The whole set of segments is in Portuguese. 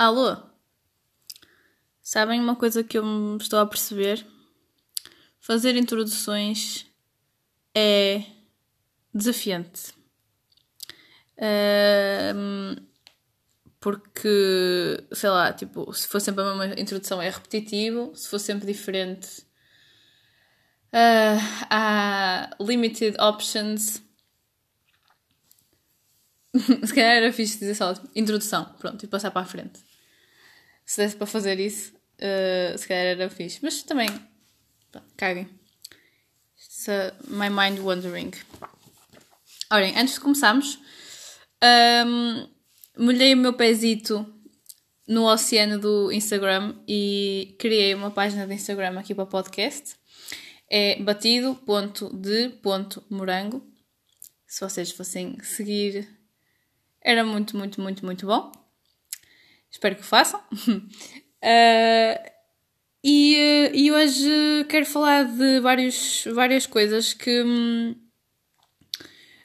Alô? Sabem uma coisa que eu estou a perceber? Fazer introduções é desafiante. Ahm, porque, sei lá, tipo, se for sempre a mesma introdução é repetitivo, se for sempre diferente ah, há limited options. se calhar era fixe dizer só introdução, pronto, e passar para a frente. Se desse para fazer isso, uh, se calhar era fixe. Mas também, pá, caguem. Uh, my mind wandering. Olhem, antes de começarmos, um, molhei o meu pezito no oceano do Instagram e criei uma página de Instagram aqui para o podcast. É batido.de.morango. Se vocês fossem seguir, era muito, muito, muito, muito bom. Espero que o façam. uh, e, e hoje quero falar de vários, várias coisas que.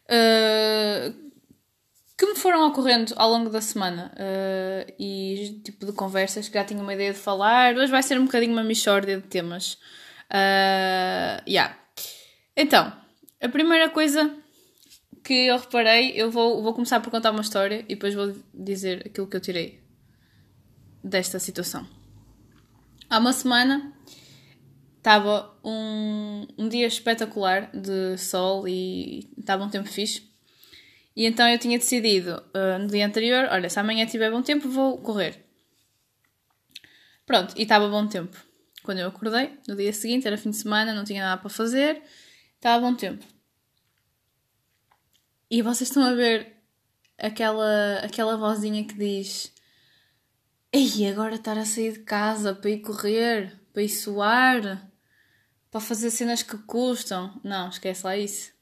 Uh, que me foram ocorrendo ao longo da semana uh, e tipo de conversas que já tinha uma ideia de falar. Hoje vai ser um bocadinho uma mixórdia de temas. Uh, yeah. Então, a primeira coisa que eu reparei, eu vou, vou começar por contar uma história e depois vou dizer aquilo que eu tirei desta situação. Há uma semana estava um, um dia espetacular de sol e estava um tempo fixe. E então eu tinha decidido uh, no dia anterior: olha, se amanhã tiver bom tempo, vou correr. Pronto, e estava bom tempo. Quando eu acordei, no dia seguinte, era fim de semana, não tinha nada para fazer, estava bom tempo. E vocês estão a ver aquela, aquela vozinha que diz: Ei, agora estar a sair de casa para ir correr, para ir suar, para fazer cenas que custam. Não, esquece lá isso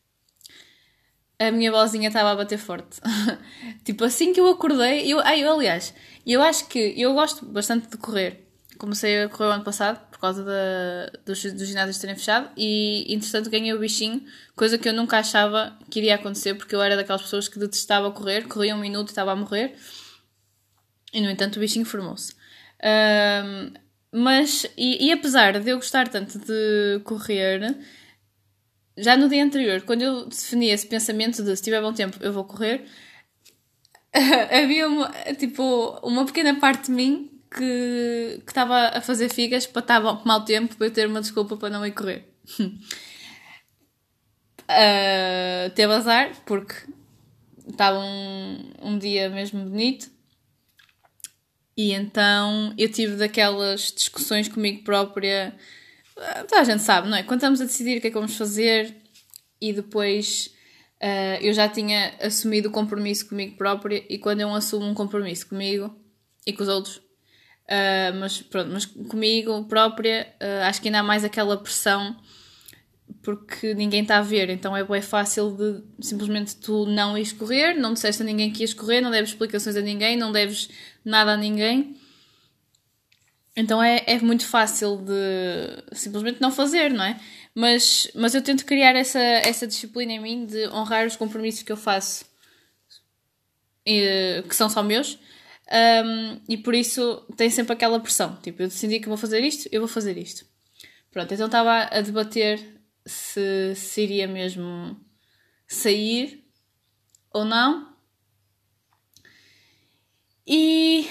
a minha vozinha estava a bater forte. tipo, assim que eu acordei, eu, ai, eu, aliás, eu acho que eu gosto bastante de correr. Comecei a correr o ano passado por causa da, dos, dos ginásios terem fechado e, entretanto, ganhei o bichinho, coisa que eu nunca achava que iria acontecer porque eu era daquelas pessoas que detestava correr, corria um minuto e estava a morrer. E, no entanto, o bichinho formou-se. Um, mas, e, e apesar de eu gostar tanto de correr, já no dia anterior, quando eu defini esse pensamento de se tiver bom tempo eu vou correr, havia uma, tipo, uma pequena parte de mim que estava a fazer figas para estar bom, mau tempo para eu ter uma desculpa para não ir correr. uh, teve azar porque estava um, um dia mesmo bonito e então eu tive daquelas discussões comigo própria Toda a gente sabe, não é? Quando estamos a decidir o que é que vamos fazer e depois uh, eu já tinha assumido o compromisso comigo própria e quando eu assumo um compromisso comigo e com os outros, uh, mas pronto, mas comigo própria, uh, acho que ainda há mais aquela pressão porque ninguém está a ver, então é bem fácil de simplesmente tu não ires correr, não disseste a ninguém que ias correr, não deves explicações a ninguém, não deves nada a ninguém então é, é muito fácil de simplesmente não fazer, não é? Mas, mas eu tento criar essa, essa disciplina em mim de honrar os compromissos que eu faço, e, que são só meus, um, e por isso tem sempre aquela pressão. Tipo, eu decidi que vou fazer isto, eu vou fazer isto. Pronto, então estava a debater se, se iria mesmo sair ou não. E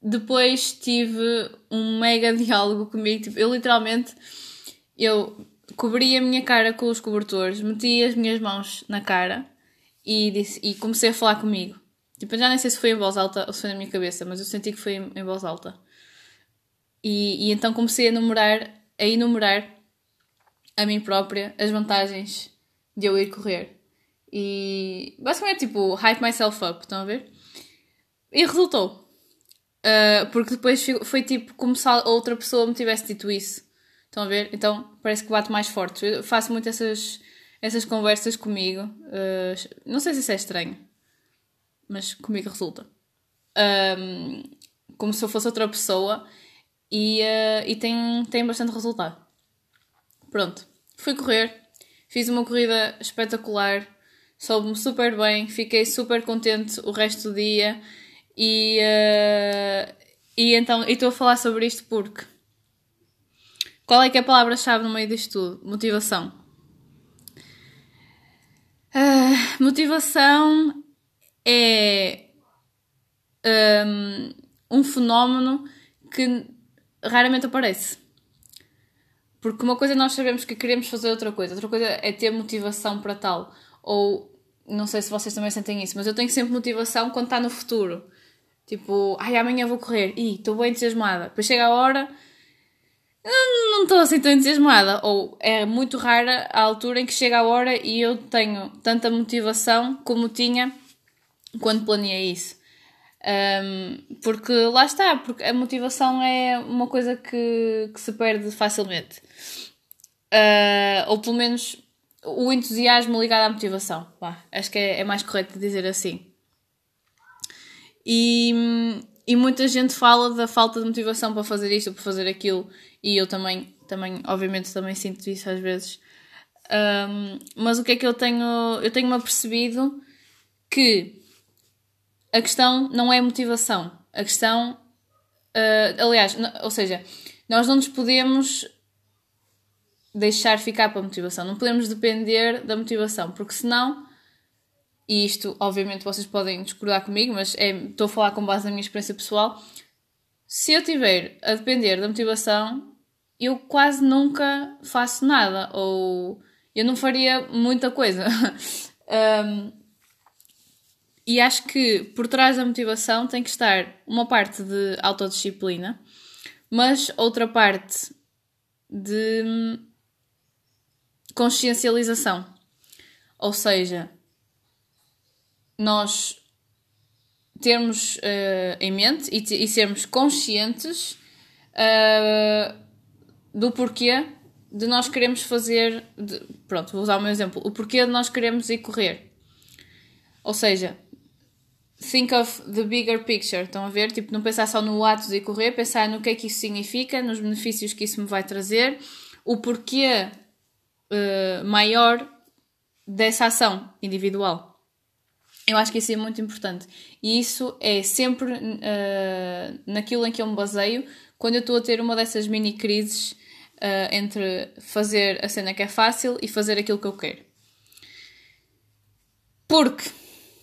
depois tive um mega diálogo comigo. Tipo, eu literalmente eu cobri a minha cara com os cobertores, meti as minhas mãos na cara e, disse, e comecei a falar comigo. Tipo, já nem sei se foi em voz alta ou se foi na minha cabeça, mas eu senti que foi em, em voz alta. E, e então comecei a enumerar, a enumerar a mim própria as vantagens de eu ir correr. E basicamente tipo, hype myself up, estão a ver? E resultou. Uh, porque depois foi tipo como se outra pessoa me tivesse dito isso. Estão a ver? Então parece que bate mais forte. Eu faço muito essas, essas conversas comigo. Uh, não sei se isso é estranho, mas comigo resulta. Um, como se eu fosse outra pessoa e, uh, e tem, tem bastante resultado. Pronto, fui correr, fiz uma corrida espetacular, soube-me super bem, fiquei super contente o resto do dia E, uh, e então estou a falar sobre isto porque qual é que é a palavra-chave no meio disto tudo? Motivação. Uh, motivação é um, um fenómeno que raramente aparece. Porque uma coisa nós sabemos que queremos fazer outra coisa, outra coisa é ter motivação para tal. Ou não sei se vocês também sentem isso, mas eu tenho sempre motivação quando está no futuro. Tipo, ai, amanhã vou correr. Ih, estou bem entusiasmada. Depois chega a hora, não estou assim tão entusiasmada. Ou é muito rara a altura em que chega a hora e eu tenho tanta motivação como tinha quando planeei isso. Um, porque lá está, porque a motivação é uma coisa que, que se perde facilmente. Uh, ou pelo menos o entusiasmo ligado à motivação. Acho que é, é, mais correto dizer assim. E, e muita gente fala da falta de motivação para fazer isto ou para fazer aquilo, e eu também, também obviamente, também sinto isso às vezes. Um, mas o que é que eu tenho? Eu tenho-me apercebido que a questão não é motivação. A questão. Uh, aliás, ou seja, nós não nos podemos deixar ficar para a motivação. Não podemos depender da motivação, porque senão. E isto, obviamente, vocês podem discordar comigo, mas é, estou a falar com base na minha experiência pessoal. Se eu tiver a depender da motivação, eu quase nunca faço nada, ou eu não faria muita coisa. um, E acho que por trás da motivação tem que estar uma parte de autodisciplina, mas outra parte de hum, consciencialização. Ou seja, nós termos uh, em mente e, e, sermos conscientes uh, do porquê de nós queremos fazer. De, pronto, vou usar o meu exemplo. O porquê de nós queremos ir correr. Ou seja, think of the bigger picture. Estão a ver? Tipo, não pensar só no ato de correr, pensar no que é que isso significa, nos benefícios que isso me vai trazer, o porquê uh, maior dessa ação individual. Eu acho que isso é muito importante. E isso é sempre uh, naquilo em que eu me baseio quando eu estou a ter uma dessas mini crises uh, entre fazer a cena que é fácil e fazer aquilo que eu quero. Porque,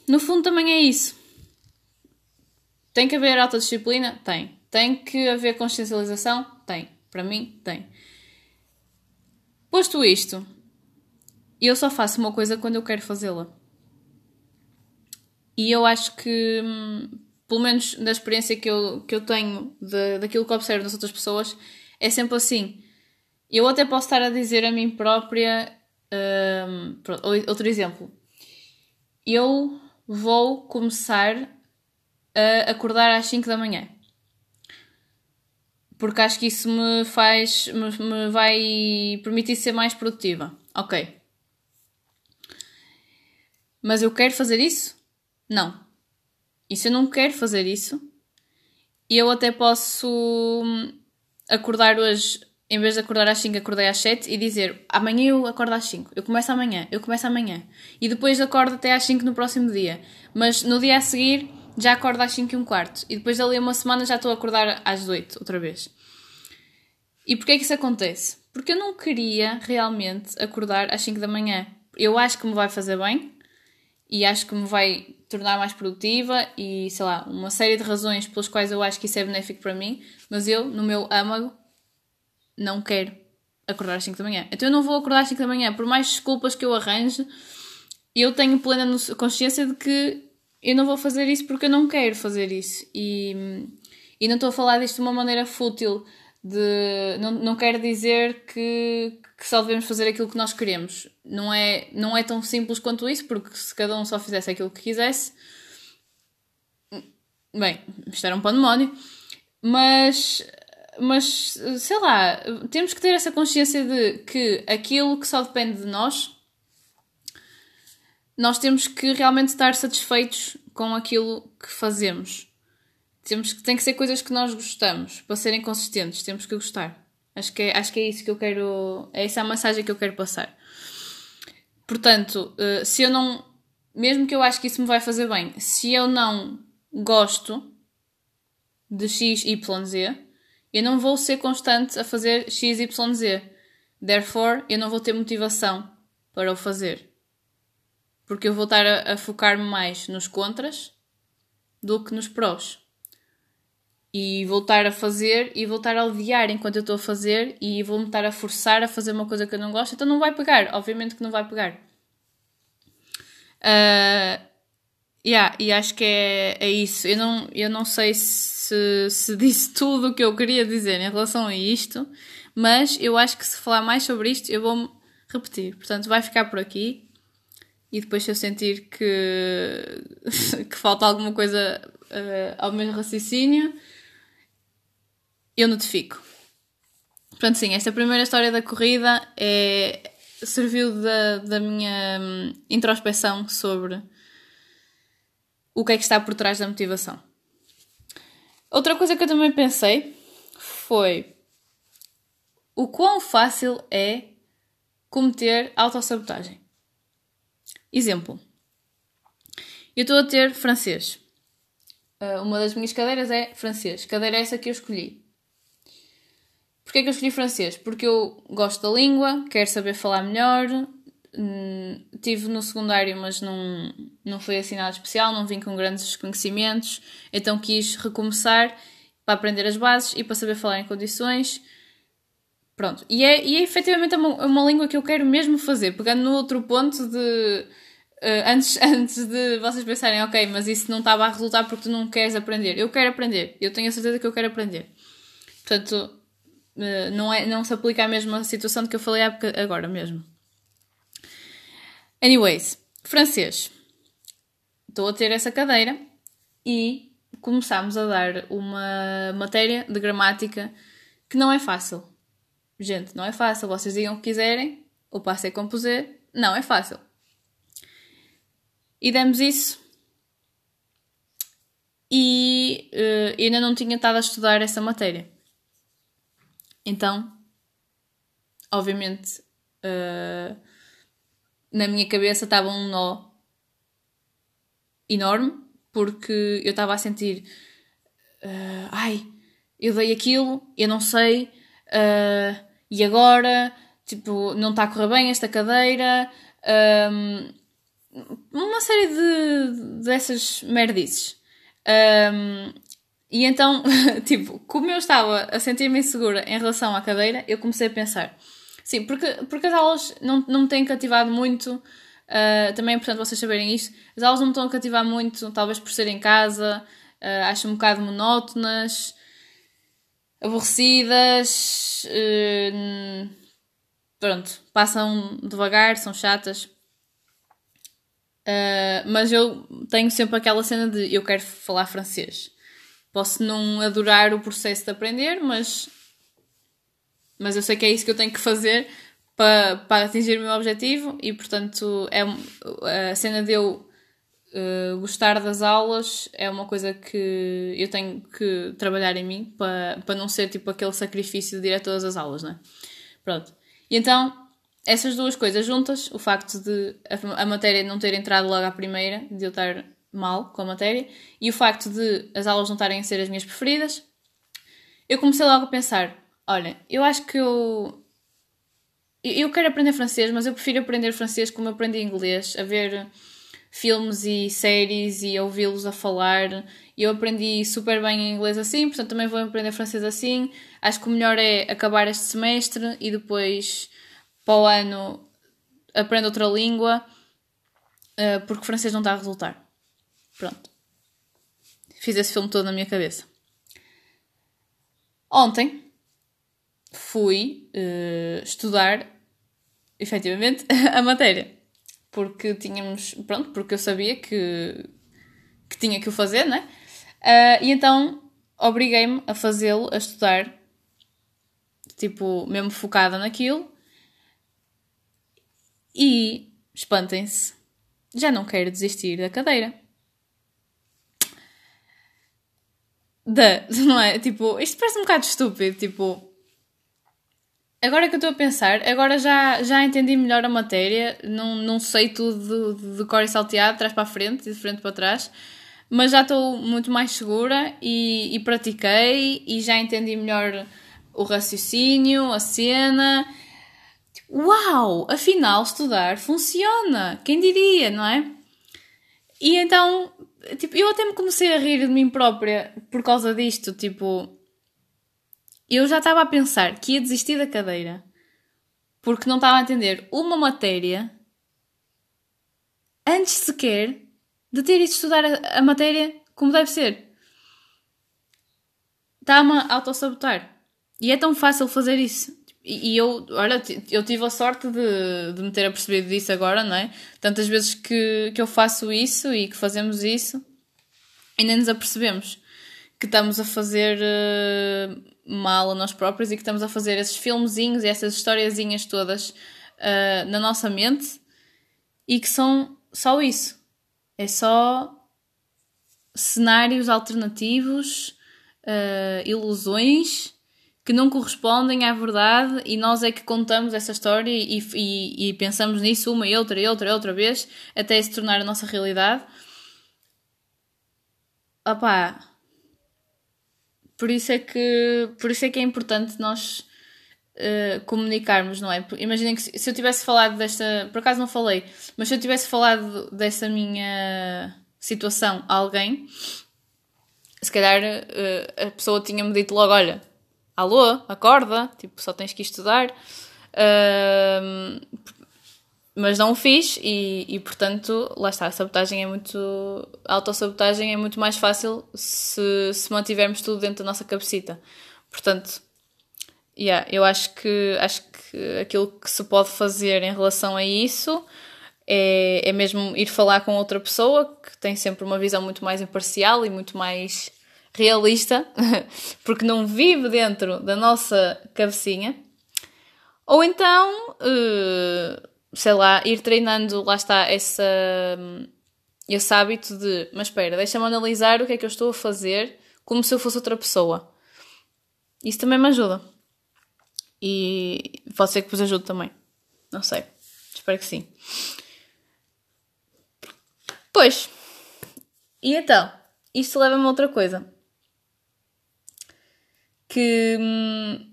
no fundo, também é isso. Tem que haver autodisciplina? Tem. Tem que haver consciencialização? Tem. Para mim, tem. Posto isto, eu só faço uma coisa quando eu quero fazê-la. E eu acho que, hum, pelo menos da experiência que eu, que eu tenho, de, daquilo que observo das outras pessoas, é sempre assim. Eu até posso estar a dizer a mim própria. Um, outro exemplo. Eu vou começar a acordar às 5 da manhã. Porque acho que isso me faz. me, me vai permitir ser mais produtiva. Ok. Mas eu quero fazer isso? Não. E se eu não quero fazer isso, eu até posso hum, acordar hoje, em vez de acordar às 5, acordei às 7 e dizer amanhã eu acordo às 5, eu começo amanhã, eu começo amanhã. E depois acordo até às 5 no próximo dia. Mas no dia a seguir já acordo às 5 e um quarto. E depois dali uma semana já estou a acordar às 8 outra vez. E porquê que isso acontece? Porque eu não queria realmente acordar às 5 da manhã. Eu acho que me vai fazer bem e acho que me vai tornar mais produtiva e sei lá, uma série de razões pelas quais eu acho que isso é benéfico para mim, mas eu, no meu âmago, não quero acordar às 5 da manhã. Então eu não vou acordar às 5 da manhã, por mais desculpas que eu arranje, eu tenho plena consciência de que eu não vou fazer isso porque eu não quero fazer isso. E, e não estou a falar disto de uma maneira fútil, de, não, não quero dizer que, que só devemos fazer aquilo que nós queremos. Não é, não é tão simples quanto isso, porque se cada um só fizesse aquilo que quisesse, bem, isto era um pandemónio. Mas, mas, sei lá, temos que ter essa consciência de que aquilo que só depende de nós nós temos que realmente estar satisfeitos com aquilo que fazemos. Temos que, tem que ser coisas que nós gostamos, para serem consistentes, temos que gostar. Acho que é, acho que é isso que eu quero, é essa a mensagem que eu quero passar. Portanto, eh, se eu não, mesmo que eu acho que isso me vai fazer bem, se eu não gosto de X, Y, Z, eu não vou ser constante a fazer X, Y, Z. Therefore, eu não vou ter motivação para o fazer. Porque eu vou estar a, a focar-me mais nos contras do que nos prós. E voltar a fazer e voltar a odiar enquanto eu estou a fazer e vou-me estar a forçar a fazer uma coisa que eu não gosto, então não vai pegar. Obviamente que não vai pegar. Uh, yeah, e acho que é, é isso. Eu não, eu não sei se, se disse tudo o que eu queria dizer em relação a isto, mas eu acho que se falar mais sobre isto eu vou-me repetir. Portanto, vai ficar por aqui. E depois, se eu sentir que, que falta alguma coisa uh, ao meu raciocínio, eu notifico. Portanto, sim, esta primeira história da corrida é, serviu da, da minha hum, introspeção sobre o que é que está por trás da motivação. Outra coisa que eu também pensei foi o quão fácil é cometer autossabotagem. Exemplo. Eu estou a ter francês. Uh, uma das minhas cadeiras é francês. Cadeira é essa que eu escolhi. Porquê que eu escolhi francês? Porque eu gosto da língua, quero saber falar melhor. Hum, tive no secundário, mas não, não foi assim nada especial, não vim com grandes conhecimentos, então quis recomeçar para aprender as bases e para saber falar em condições. Pronto. E é, e é efetivamente uma, uma língua que eu quero mesmo fazer, pegando no outro ponto de. Uh, antes, antes de vocês pensarem, ok, mas isso não estava a resultar porque tu não queres aprender. Eu quero aprender. Eu tenho a certeza que eu quero aprender. Portanto, uh, não, é, não se aplica à mesma situação de que eu falei agora mesmo. Anyways, francês. Estou a ter essa cadeira e começámos a dar uma matéria de gramática que não é fácil. Gente, não é fácil. Vocês digam o que quiserem. O passo é composer. Não é fácil. E demos isso. E uh, ainda não tinha estado a estudar essa matéria. Então, obviamente, uh, na minha cabeça estava um nó enorme, porque eu estava a sentir: uh, ai, eu dei aquilo, eu não sei, uh, e agora, tipo, não está a correr bem esta cadeira. Um, uma série de dessas merdices. Um, e então, tipo, como eu estava a sentir-me insegura em relação à cadeira, eu comecei a pensar: sim, porque, porque as aulas não, não me têm cativado muito. Uh, também é importante vocês saberem isto. As aulas não me estão a cativar muito, talvez por ser em casa, uh, acho um bocado monótonas aborrecidas, uh, pronto, passam devagar, são chatas. Uh, mas eu tenho sempre aquela cena de eu quero falar francês. Posso não adorar o processo de aprender, mas, mas eu sei que é isso que eu tenho que fazer para, para atingir o meu objetivo e, portanto, é a cena de eu Uh, gostar das aulas é uma coisa que eu tenho que trabalhar em mim para, para não ser tipo aquele sacrifício de ir a todas as aulas, não é? Pronto. E então, essas duas coisas juntas, o facto de a, a matéria não ter entrado logo à primeira, de eu estar mal com a matéria, e o facto de as aulas não estarem a ser as minhas preferidas, eu comecei logo a pensar: olha, eu acho que eu. Eu quero aprender francês, mas eu prefiro aprender francês como eu aprendi inglês, a ver filmes e séries e ouvi-los a falar. Eu aprendi super bem em inglês assim, portanto também vou aprender francês assim. Acho que o melhor é acabar este semestre e depois para o ano aprendo outra língua, uh, porque francês não está a resultar. Pronto. Fiz esse filme todo na minha cabeça. Ontem fui uh, estudar efetivamente a matéria porque tínhamos, pronto, porque eu sabia que, que tinha que o fazer, né? Uh, e então obriguei-me a fazê-lo, a estudar, tipo, mesmo focada naquilo. E, espantem-se, já não quero desistir da cadeira. Da, não é? Tipo, isto parece um bocado estúpido, tipo, Agora que eu estou a pensar, agora já, já entendi melhor a matéria, não, não sei tudo de, cor e salteado, trás para a frente e de frente para trás, mas já estou muito mais segura e, e pratiquei e já entendi melhor o raciocínio, a cena. Uau! Afinal, estudar funciona! Quem diria, não é? E então, tipo, eu até me comecei a rir de mim própria por causa disto. Tipo, eu já estava a pensar que ia desistir da cadeira porque não estava a entender uma matéria antes sequer de ter ido estudar a, a matéria como deve ser. Está-me a autossabotar. E é tão fácil fazer isso. E, e eu, olha, eu tive a sorte de, de me ter apercebido disso agora, não é? Tantas vezes que, que eu faço isso e que fazemos isso e nem nos apercebemos que estamos a fazer uh, mal a nós próprios e que estamos a fazer esses filmezinhos e essas historiazinhas todas uh, na nossa mente e que são só isso. É só cenários alternativos, uh, ilusões que não correspondem à verdade e nós é que contamos essa história e, e, e pensamos nisso uma e outra e outra e outra vez até se tornar a nossa realidade. Opá, por isso é que, por isso é, que é importante nós uh, comunicarmos, não é? Imaginem que se, se eu tivesse falado desta. Por acaso não falei, mas se eu tivesse falado dessa minha situação a alguém, se calhar uh, a pessoa tinha-me dito logo: olha, alô, acorda, tipo, só tens que estudar. Uh, mas não o fiz e, e portanto, lá está, a sabotagem é muito. A autossabotagem é muito mais fácil se, se mantivermos tudo dentro da nossa cabecita. Portanto, yeah, eu acho que, acho que aquilo que se pode fazer em relação a isso é, é mesmo ir falar com outra pessoa que tem sempre uma visão muito mais imparcial e muito mais realista, porque não vive dentro da nossa cabecinha. Ou então, uh, sei lá, ir treinando, lá está, essa, esse hábito de, mas espera, deixa-me analisar o que é que eu estou a fazer como se eu fosse outra pessoa. Isso também me ajuda. E pode ser que vos ajude também. Não sei. Espero que sim. Pois. E então? Isto leva-me a outra coisa que hum,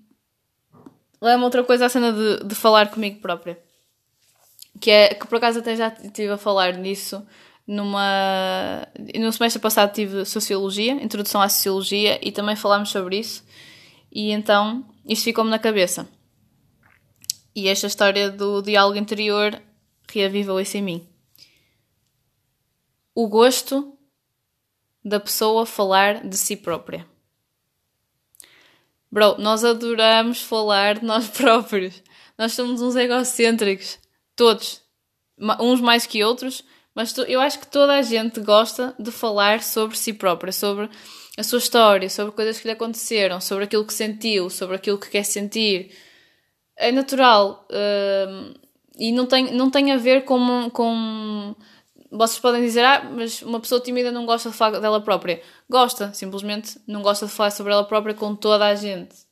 leva-me outra coisa à cena de, de falar comigo própria. Que é que por acaso até já estive a falar nisso numa. No semestre passado tive Sociologia, Introdução à Sociologia, e também falámos sobre isso. E então isto ficou-me na cabeça. E esta história do diálogo interior reavivou isso em mim. O gosto da pessoa falar de si própria. Bro, nós adoramos falar de nós próprios. Nós somos uns egocêntricos. Todos. Uns mais que outros. Mas eu acho que toda a gente gosta de falar sobre si própria, sobre a sua história, sobre coisas que lhe aconteceram, sobre aquilo que sentiu, sobre aquilo que quer sentir. É natural. Uh, e não tem, não tem a ver com, com vocês podem dizer, ah, mas uma pessoa tímida não gosta de falar dela própria. Gosta, simplesmente não gosta de falar sobre ela própria com toda a gente.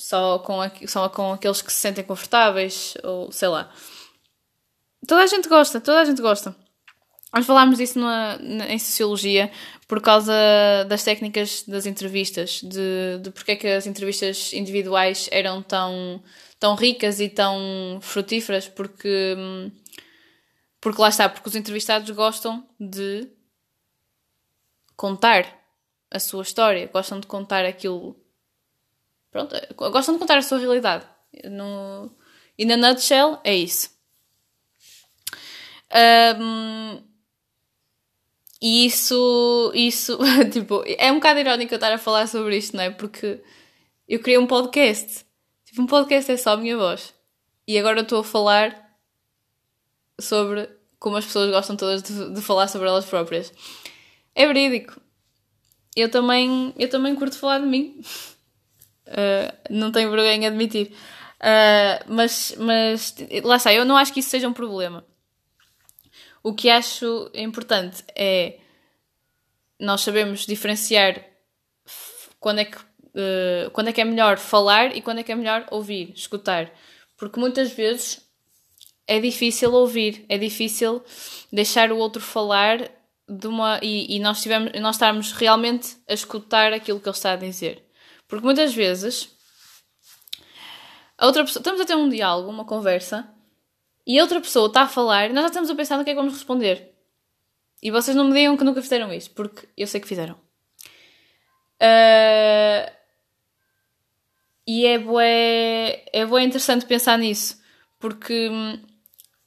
Só com, só com aqueles que se sentem confortáveis, ou sei lá. Toda a gente gosta, toda a gente gosta. Nós falámos disso numa, em Sociologia por causa das técnicas das entrevistas, de, de porque é que as entrevistas individuais eram tão, tão ricas e tão frutíferas, porque porque lá está, porque os entrevistados gostam de contar a sua história, gostam de contar aquilo. Pronto, gostam de contar a sua realidade. No, e na nutshell é isso. Um, e isso, isso, tipo, é um bocado irónico eu estar a falar sobre isto, não é? Porque eu criei um podcast. Tipo, um podcast é só a minha voz. E agora estou a falar sobre como as pessoas gostam todas de, de falar sobre elas próprias. É verídico. Eu também, eu também curto falar de mim. Uh, não tenho vergonha de admitir. Uh, mas, mas lá está, eu não acho que isso seja um problema. O que acho importante é nós sabemos diferenciar quando é que, uh, quando é, que é melhor falar e quando é que é melhor ouvir, escutar. Porque muitas vezes é difícil ouvir, é difícil deixar o outro falar de uma. E, e nós, tivemos, nós estarmos realmente a escutar aquilo que ele está a dizer. Porque muitas vezes a outra pessoa, estamos a ter um diálogo, uma conversa, e a outra pessoa está a falar e nós já estamos a pensar no que é que vamos responder. E vocês não me digam que nunca fizeram isso, porque eu sei que fizeram. Uh, e é bué, é bué interessante pensar nisso, porque hum,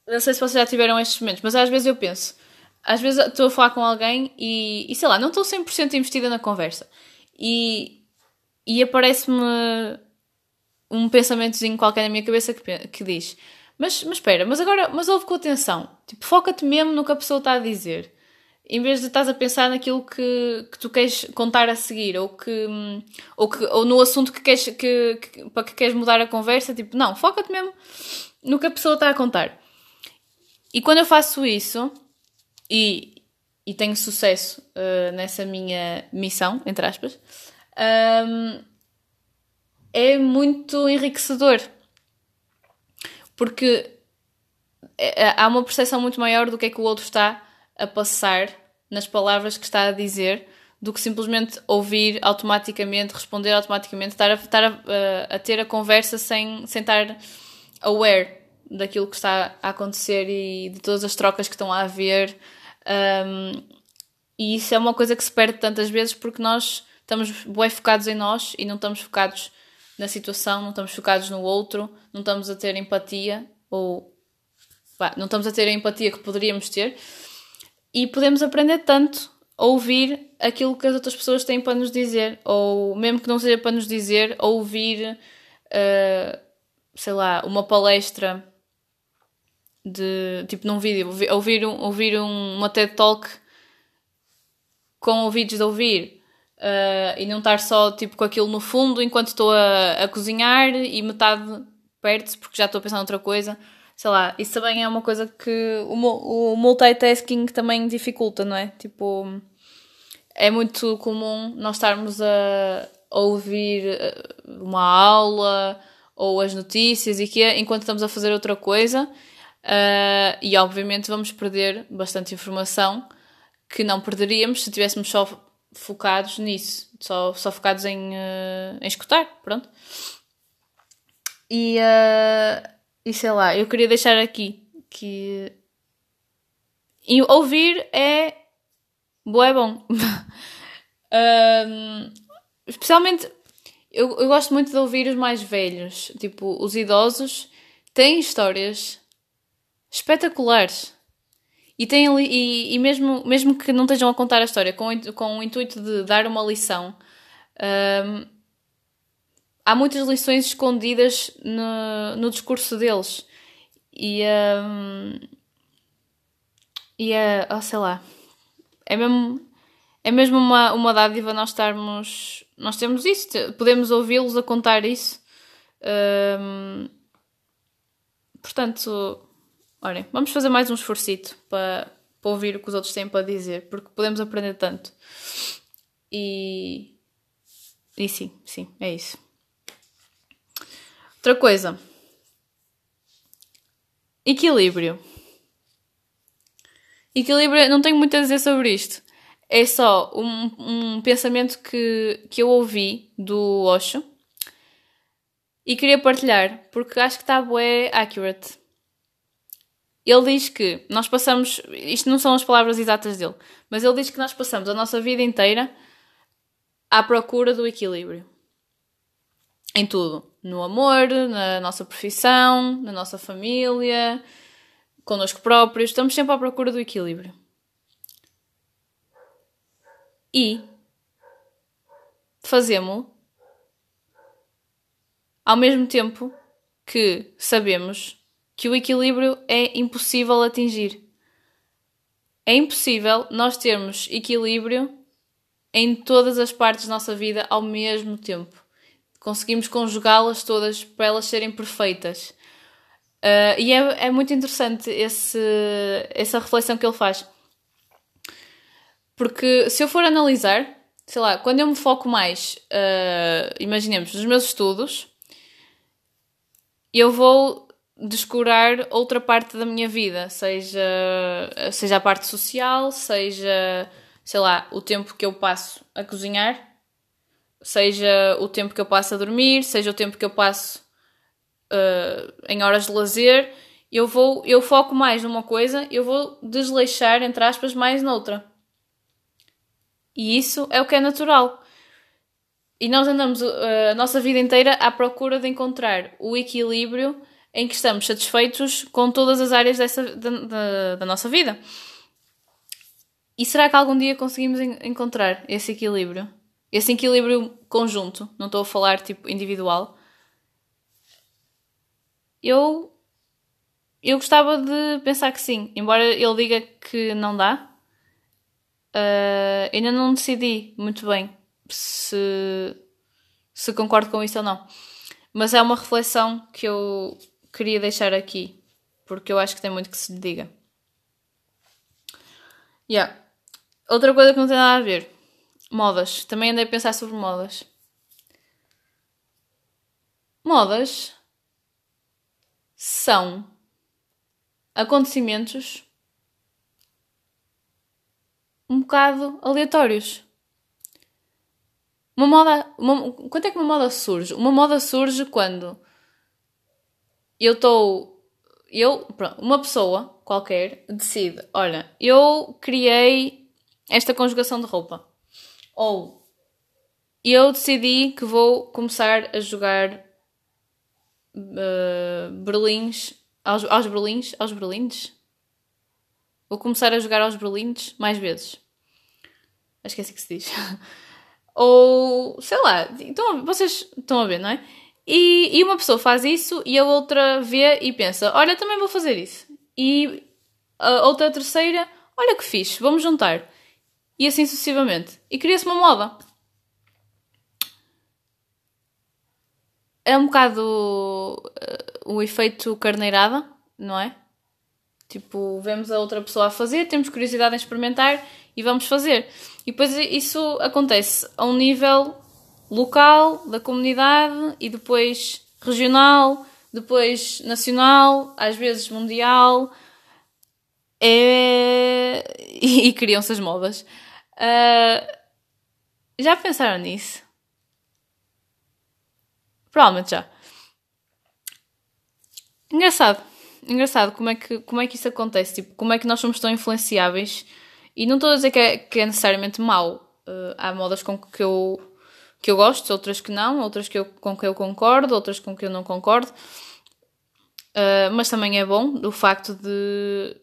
não sei se vocês já tiveram estes momentos, mas às vezes eu penso, às vezes estou a falar com alguém e, e sei lá, não estou 100% investida na conversa e, e aparece-me um pensamentozinho qualquer na minha cabeça que, que diz mas, mas espera, mas agora, mas ouve com atenção, tipo, foca-te mesmo no que a pessoa está a dizer. Em vez de estás a pensar naquilo que, que tu queres contar a seguir ou que ou, que, ou no assunto que queres que, que, para que queres mudar a conversa tipo não foca-te mesmo no que a pessoa está a contar. E quando eu faço isso e, e tenho sucesso uh, nessa minha missão entre aspas um, é muito enriquecedor porque é, é, há uma percepção muito maior do que é que o outro está a passar nas palavras que está a dizer do que simplesmente ouvir automaticamente, responder automaticamente, estar a, estar a, a, ter a conversa sem, sem estar aware daquilo que está a acontecer e de todas as trocas que estão a haver. Um, e isso é uma coisa que se perde tantas vezes porque nós estamos bem focados em nós e não estamos focados na situação, não estamos focados no outro, não estamos a ter empatia ou pá, não estamos a ter a empatia que poderíamos ter e podemos aprender tanto a ouvir aquilo que as outras pessoas têm para nos dizer, ou mesmo que não seja para nos dizer, ouvir, uh, sei lá, uma palestra de tipo num vídeo, ouvir, um, ouvir um, uma TED Talk com ouvidos de ouvir. Uh, e não estar só tipo com aquilo no fundo enquanto estou a, a cozinhar e metade perde-se porque já estou a pensar noutra coisa sei lá, isso também é uma coisa que o, o multitasking também dificulta, não é? Tipo, é muito comum nós estarmos a, ouvir eh, uma aula ou as notícias e que enquanto estamos a fazer outra coisa uh, e obviamente vamos perder bastante informação que não perderíamos se estivéssemos só focados nisso, só, só focados em, uh, em escutar, pronto. E, uh, e sei lá, eu queria deixar aqui que e ouvir é bué bom. um, especialmente eu, eu gosto muito de ouvir os mais velhos, tipo, os idosos têm histórias espetaculares. E, têm, e, e mesmo, mesmo que não estejam a contar a história com, com o intuito de dar uma lição, um, há muitas lições escondidas no, no discurso deles. E, um, e é, oh, sei lá, é mesmo, é mesmo uma, uma dádiva nós estarmos, nós temos isso, podemos ouvi-los a contar isso. Um, portanto, olhem, vamos fazer mais um esforcito para, para ouvir o que os outros têm para dizer, porque podemos aprender tanto. E, e sim, sim, é isso. Outra coisa. Equilíbrio. Equilíbrio, não tenho muito a dizer sobre isto. É só um, um pensamento que, que eu ouvi do Osho e queria partilhar porque acho que está bué accurate. Ele diz que nós passamos, isto não são as palavras exatas dele, mas ele diz que nós passamos a nossa vida inteira à procura do equilíbrio. Em tudo no amor, na nossa profissão, na nossa família, connosco próprios. Estamos sempre à procura do equilíbrio. E fazemos ao mesmo tempo que sabemos que o equilíbrio é impossível atingir. É impossível nós termos equilíbrio em todas as partes da nossa vida ao mesmo tempo conseguimos conjugá-las todas para elas serem perfeitas. Uh, e é, é muito interessante esse, essa reflexão que ele faz. Porque se eu for analisar, sei lá, quando eu me foco mais, uh, imaginemos, nos meus estudos, eu vou descurar outra parte da minha vida, seja, seja a parte social, seja, sei lá, o tempo que eu passo a cozinhar, seja o tempo que eu passo a dormir, seja o tempo que eu passo uh, em horas de lazer. Eu vou, eu foco mais numa coisa, eu vou desleixar, entre aspas, mais noutra. E isso é o que é natural. E nós andamos uh, a nossa vida inteira à procura de encontrar o equilíbrio em que estamos satisfeitos com todas as áreas dessa, da, da, da nossa vida. E será que algum dia conseguimos encontrar esse equilíbrio? Esse equilíbrio conjunto, não estou a falar tipo individual. Eu eu gostava de pensar que sim, embora ele diga que não dá. Uh, ainda não decidi muito bem se, se concordo com isso ou não. Mas é uma reflexão que eu queria deixar aqui, porque eu acho que tem muito que se lhe diga. Yeah. Outra coisa que não tem nada a ver. Modas. Também andei a pensar sobre modas. Modas são acontecimentos um bocado aleatórios. Uma moda. Uma, quando é que uma moda surge? Uma moda surge quando eu estou. Eu, pronto, uma pessoa qualquer decide: olha, eu criei esta conjugação de roupa. Ou eu decidi que vou começar a jogar uh, berlins aos, aos berlins, aos berlins. Vou começar a jogar aos berlins mais vezes. Assim que se diz. Ou, sei lá, então, vocês estão a ver, não é? E, e uma pessoa faz isso e a outra vê e pensa: Olha, também vou fazer isso. E a outra terceira: Olha que fixe, vamos juntar. E assim sucessivamente. E cria-se uma moda. É um bocado uh, o efeito carneirada, não é? Tipo, vemos a outra pessoa a fazer, temos curiosidade em experimentar e vamos fazer. E depois isso acontece a um nível local da comunidade e depois regional, depois nacional, às vezes mundial. É... E, criam-se as modas. Uh... Já pensaram nisso? Provavelmente já. Engraçado. Engraçado como é que, como é que isso acontece. Tipo, como é que nós somos tão influenciáveis. E não estou a dizer que é, que é necessariamente mau. Uh, há modas com que eu, que eu gosto, outras que não, outras que eu, com que eu concordo, outras com que eu não concordo. Uh, mas também é bom o facto de,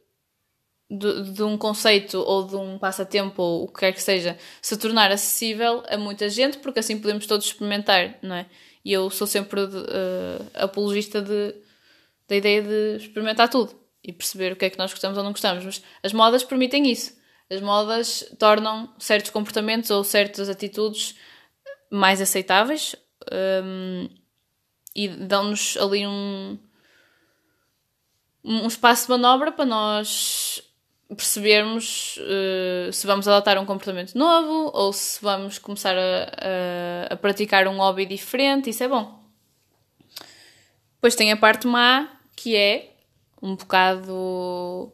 de, de, um conceito ou de um passatempo ou o que quer que seja se tornar acessível a muita gente, porque assim podemos todos experimentar, não é? E eu sou sempre uh, apologista de, da ideia de experimentar tudo e perceber o que é que nós gostamos ou não gostamos. Mas as modas permitem isso. As modas tornam certos comportamentos ou certas atitudes mais aceitáveis um, e dão-nos ali um, um espaço de manobra para nós percebermos uh, se vamos adotar um comportamento novo ou se vamos começar a, a, a, praticar um hobby diferente, isso é bom. Depois tem a parte má, que é um bocado.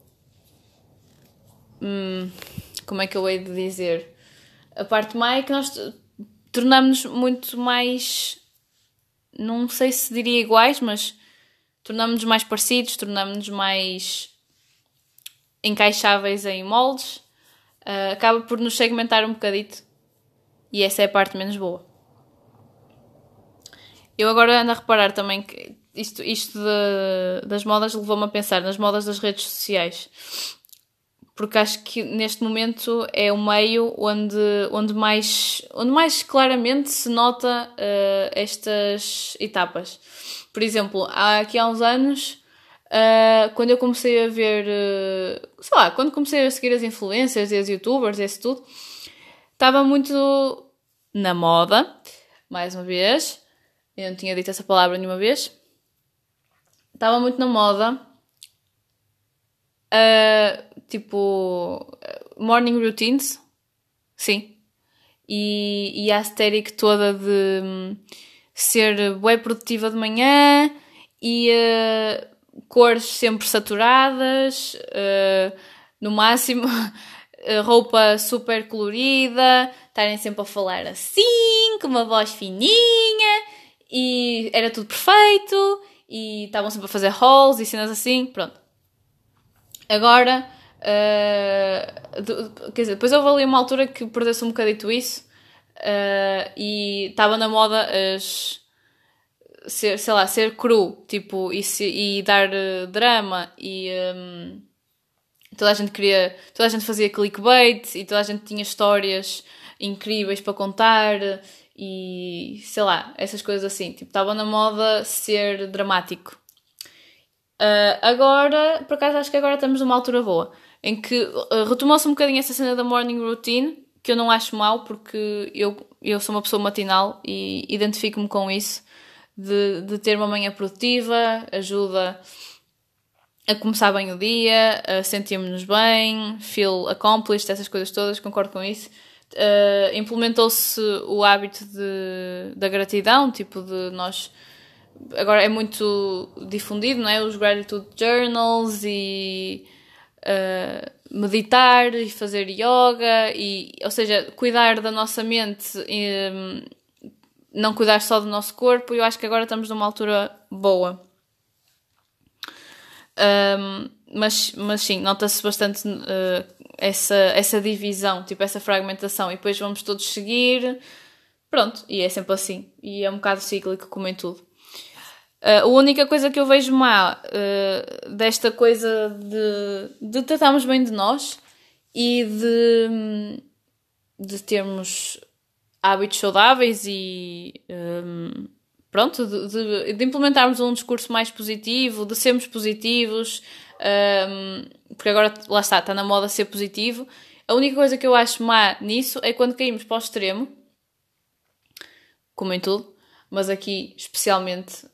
Hum, como é que eu hei de dizer? A parte má é que nós tornamos-nos muito mais. Não sei se diria iguais, mas tornamos-nos mais parecidos, tornamos-nos mais encaixáveis em moldes, uh, acaba por nos segmentar um bocadito. E essa é a parte menos boa. Eu agora ando a reparar também que isto, isto de, das modas levou-me a pensar nas modas das redes sociais. Porque acho que neste momento é o meio onde, onde, mais, onde mais claramente se nota uh, estas etapas. Por exemplo, há, aqui há uns anos Uh, quando eu comecei a ver, uh, sei lá, quando comecei a seguir as influencers e as youtubers isso tudo, estava muito na moda, mais uma vez, eu não tinha dito essa palavra nenhuma vez, estava muito na moda, uh, tipo, morning routines, sim, e, e a aesthetic toda de um, ser bem produtiva de manhã e cores sempre saturadas, uh, no máximo roupa super colorida, estarem sempre a falar assim, com uma voz fininha, e era tudo perfeito, e estavam sempre a fazer halls e cenas assim, pronto. Agora, uh, quer dizer, depois houve ali uma altura que perdeu-se um bocadito isso, uh, e estava na moda as ser, sei lá, ser cru, tipo, e, se, e dar uh, drama e um, toda a gente queria, toda a gente fazia clickbait e toda a gente tinha histórias incríveis para contar e sei lá, essas coisas assim, tipo, estava na moda ser dramático. Uh, agora, por acaso, acho que agora estamos numa altura boa em que uh, retomou-se um bocadinho essa cena da morning routine, que eu não acho mal porque eu, eu sou uma pessoa matinal e identifico-me com isso de, de ter uma manhã produtiva, ajuda a começar bem o dia, a sentirmos-nos bem, feel accomplished, essas coisas todas, concordo com isso. Uh, implementou-se o hábito de, da gratidão, tipo de nós. Agora é muito difundido, não é? Os gratitude journals e uh, meditar e fazer yoga, e, ou seja, cuidar da nossa mente e, não cuidar só do nosso corpo, eu acho que agora estamos numa altura boa. Um, mas, mas sim, nota-se bastante uh, essa, essa divisão, tipo essa fragmentação, e depois vamos todos seguir. Pronto, e é sempre assim. E é um bocado cíclico, como em tudo. Uh, a única coisa que eu vejo má uh, desta coisa de, de tratarmos bem de nós e de, de termos hábitos saudáveis e um, pronto, de, de, de, implementarmos um discurso mais positivo, de sermos positivos, um, porque agora lá está, está na moda ser positivo. A única coisa que eu acho má nisso é quando caímos para o extremo, como em tudo, mas aqui especialmente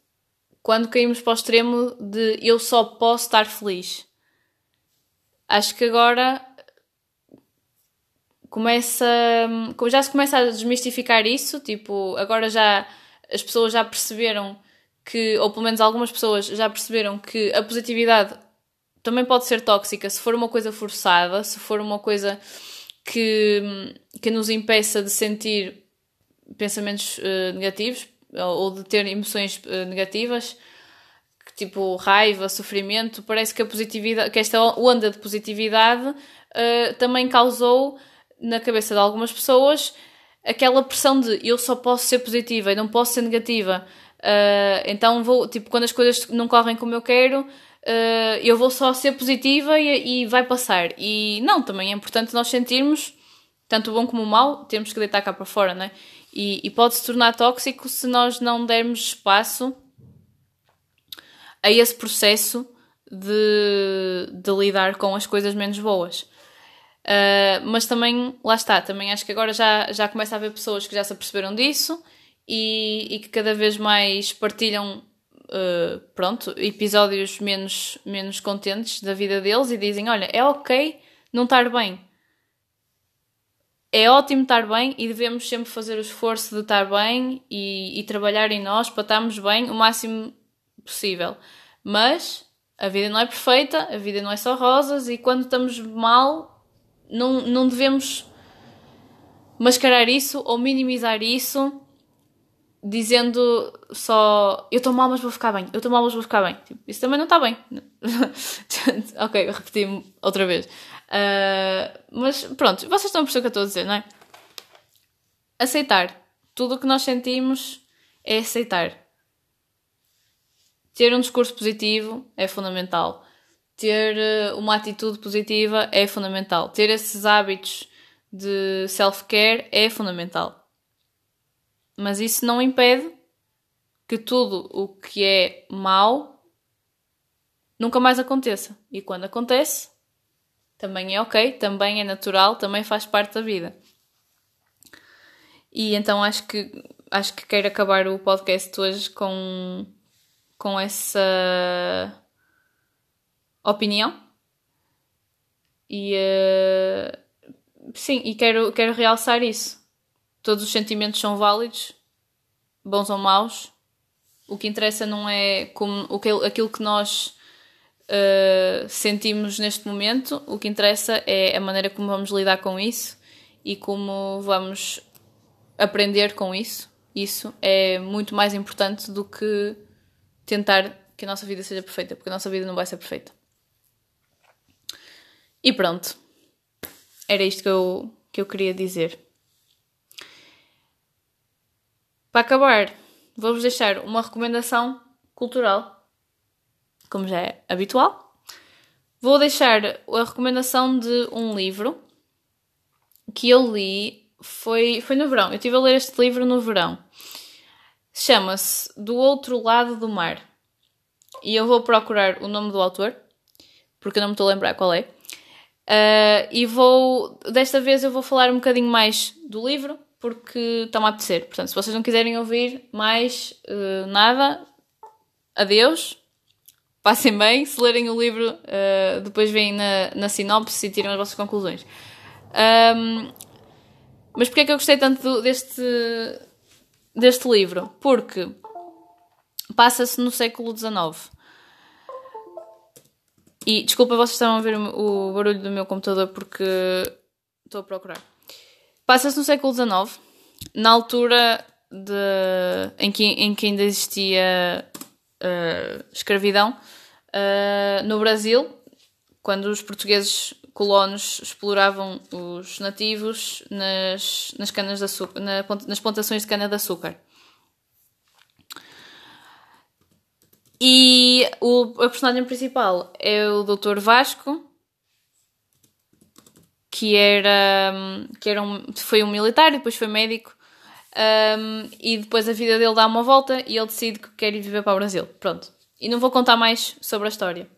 quando caímos para o extremo de eu só posso estar feliz. Acho que agora começa. Já se começa a desmistificar isso, tipo, agora já as pessoas já perceberam que, ou pelo menos algumas pessoas já perceberam que a positividade também pode ser tóxica se for uma coisa forçada, se for uma coisa que, que nos impeça de sentir pensamentos uh, negativos ou de ter emoções uh, negativas, tipo raiva, sofrimento. Parece que a positividade, que esta onda de positividade uh, também causou na cabeça de algumas pessoas aquela pressão de eu só posso ser positiva e não posso ser negativa. Uh, então vou, tipo, quando as coisas não correm como eu quero, uh, eu vou só ser positiva e, e, vai passar. E não, também é importante nós sentirmos, tanto o bom como o mal, temos que deitar cá para fora, né? E, e pode se tornar tóxico se nós não dermos espaço a esse processo de, de lidar com as coisas menos boas. Uh, mas também, lá está, também acho que agora já, já começa a haver pessoas que já se aperceberam disso e, e que cada vez mais partilham, uh, pronto, episódios menos, menos contentes da vida deles e dizem: Olha, é ok não estar bem. É ótimo estar bem e devemos sempre fazer o esforço de estar bem e, e trabalhar em nós para estarmos bem o máximo possível. Mas a vida não é perfeita, a vida não é só rosas e quando estamos mal não, não devemos mascarar isso ou minimizar isso dizendo só eu estou mal mas vou ficar bem, eu estou mal mas vou ficar bem. Tipo, isso também não está bem. ok, repeti outra vez. Uh, mas pronto, vocês estão a perceber o que eu estou a dizer, não é? Aceitar. Tudo o que nós sentimos é aceitar. Ter um discurso positivo é fundamental ter eh, uma atitude positiva é fundamental. Ter esses hábitos de self-care é fundamental. Mas isso não impede que tudo o que é mau nunca mais aconteça. E quando acontece, também é ok, também é natural, também faz parte da vida. E então acho que acho que quero acabar o podcast hoje com com essa opinião. E uh, sim, e quero, quero realçar isso. Todos os sentimentos são válidos, bons ou maus. O que interessa não é como, o que, aquilo que nós uh, sentimos neste momento. O que interessa é a maneira como vamos lidar com isso e como vamos aprender com isso. Isso é muito mais importante do que tentar que a nossa vida seja perfeita, porque a nossa vida não vai ser perfeita. E pronto. Era isto que eu, que eu queria dizer. Para acabar, vou-vos deixar uma recomendação cultural, como já é habitual. Vou deixar a recomendação de um livro que eu li, foi, foi no verão. Eu estive a ler este livro no verão. Chama-se Do Outro Lado do Mar. E eu vou procurar o nome do autor, porque eu não me estou a lembrar qual é. Uh, e vou, desta vez eu vou falar um bocadinho mais do livro, porque está-me a apetecer. Portanto, se vocês não quiserem ouvir mais uh, nada, adeus. Passem bem. Se lerem o livro, uh, depois vêm na, na sinopse e tiram as vossas conclusões. Um, mas porquê é que eu gostei tanto do, deste, deste livro? Porque passa-se no século XIX. E desculpa, vocês estavam a ver o barulho do meu computador porque estou a procurar. Passa-se no século XIX, na altura de, em, que, em que ainda existia uh, escravidão uh, no Brasil, quando os portugueses colonos exploravam os nativos nas, nas canas de açúcar, na, nas plantações de cana-de-açúcar. E o, a personagem principal é o Dr. Vasco, que era, que era um, foi um militar, depois foi médico, um, e depois a vida dele dá uma volta e ele decide que quer ir viver para o Brasil. Pronto. E não vou contar mais sobre a história.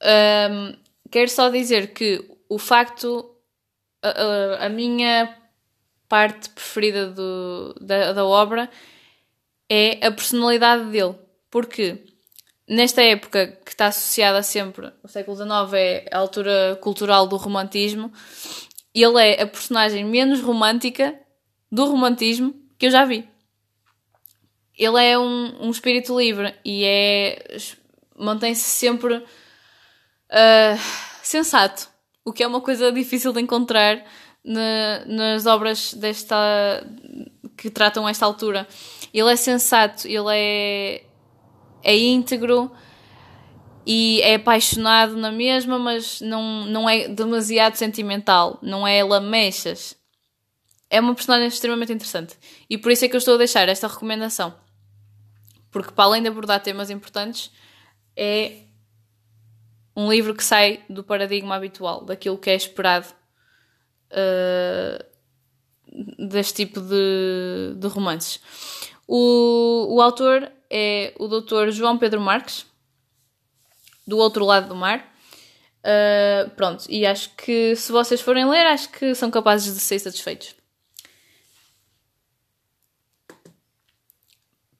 Um, quero só dizer que o facto. A, a, a minha parte preferida do, da, da obra é a personalidade dele. Porque nesta época que está associada sempre, o século XIX é a altura cultural do romantismo, ele é a personagem menos romântica do romantismo que eu já vi. Ele é um, um espírito livre e é mantém-se sempre uh, sensato, o que é uma coisa difícil de encontrar na, nas obras desta que tratam esta altura. Ele é sensato, ele é é íntegro e é apaixonado na mesma, mas não, não é demasiado sentimental, não é lamechas. É uma personagem extremamente interessante e por isso é que eu estou a deixar esta recomendação. Porque, para além de abordar temas importantes, é um livro que sai do paradigma habitual, daquilo que é esperado uh, deste tipo de, de romances. O, o autor é o Dr. João Pedro Marques, do outro lado do mar. Uh, pronto, e acho que se vocês forem ler, acho que são capazes de ser satisfeitos.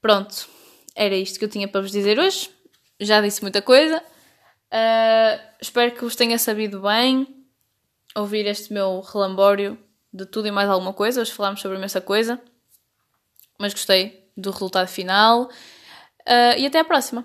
Pronto, era isto que eu tinha para vos dizer hoje. Já disse muita coisa. Uh, espero que vos tenha sabido bem ouvir este meu relambório de tudo e mais alguma coisa. Hoje falámos sobre imensa coisa, mas gostei do resultado final. Uh, e até à próxima!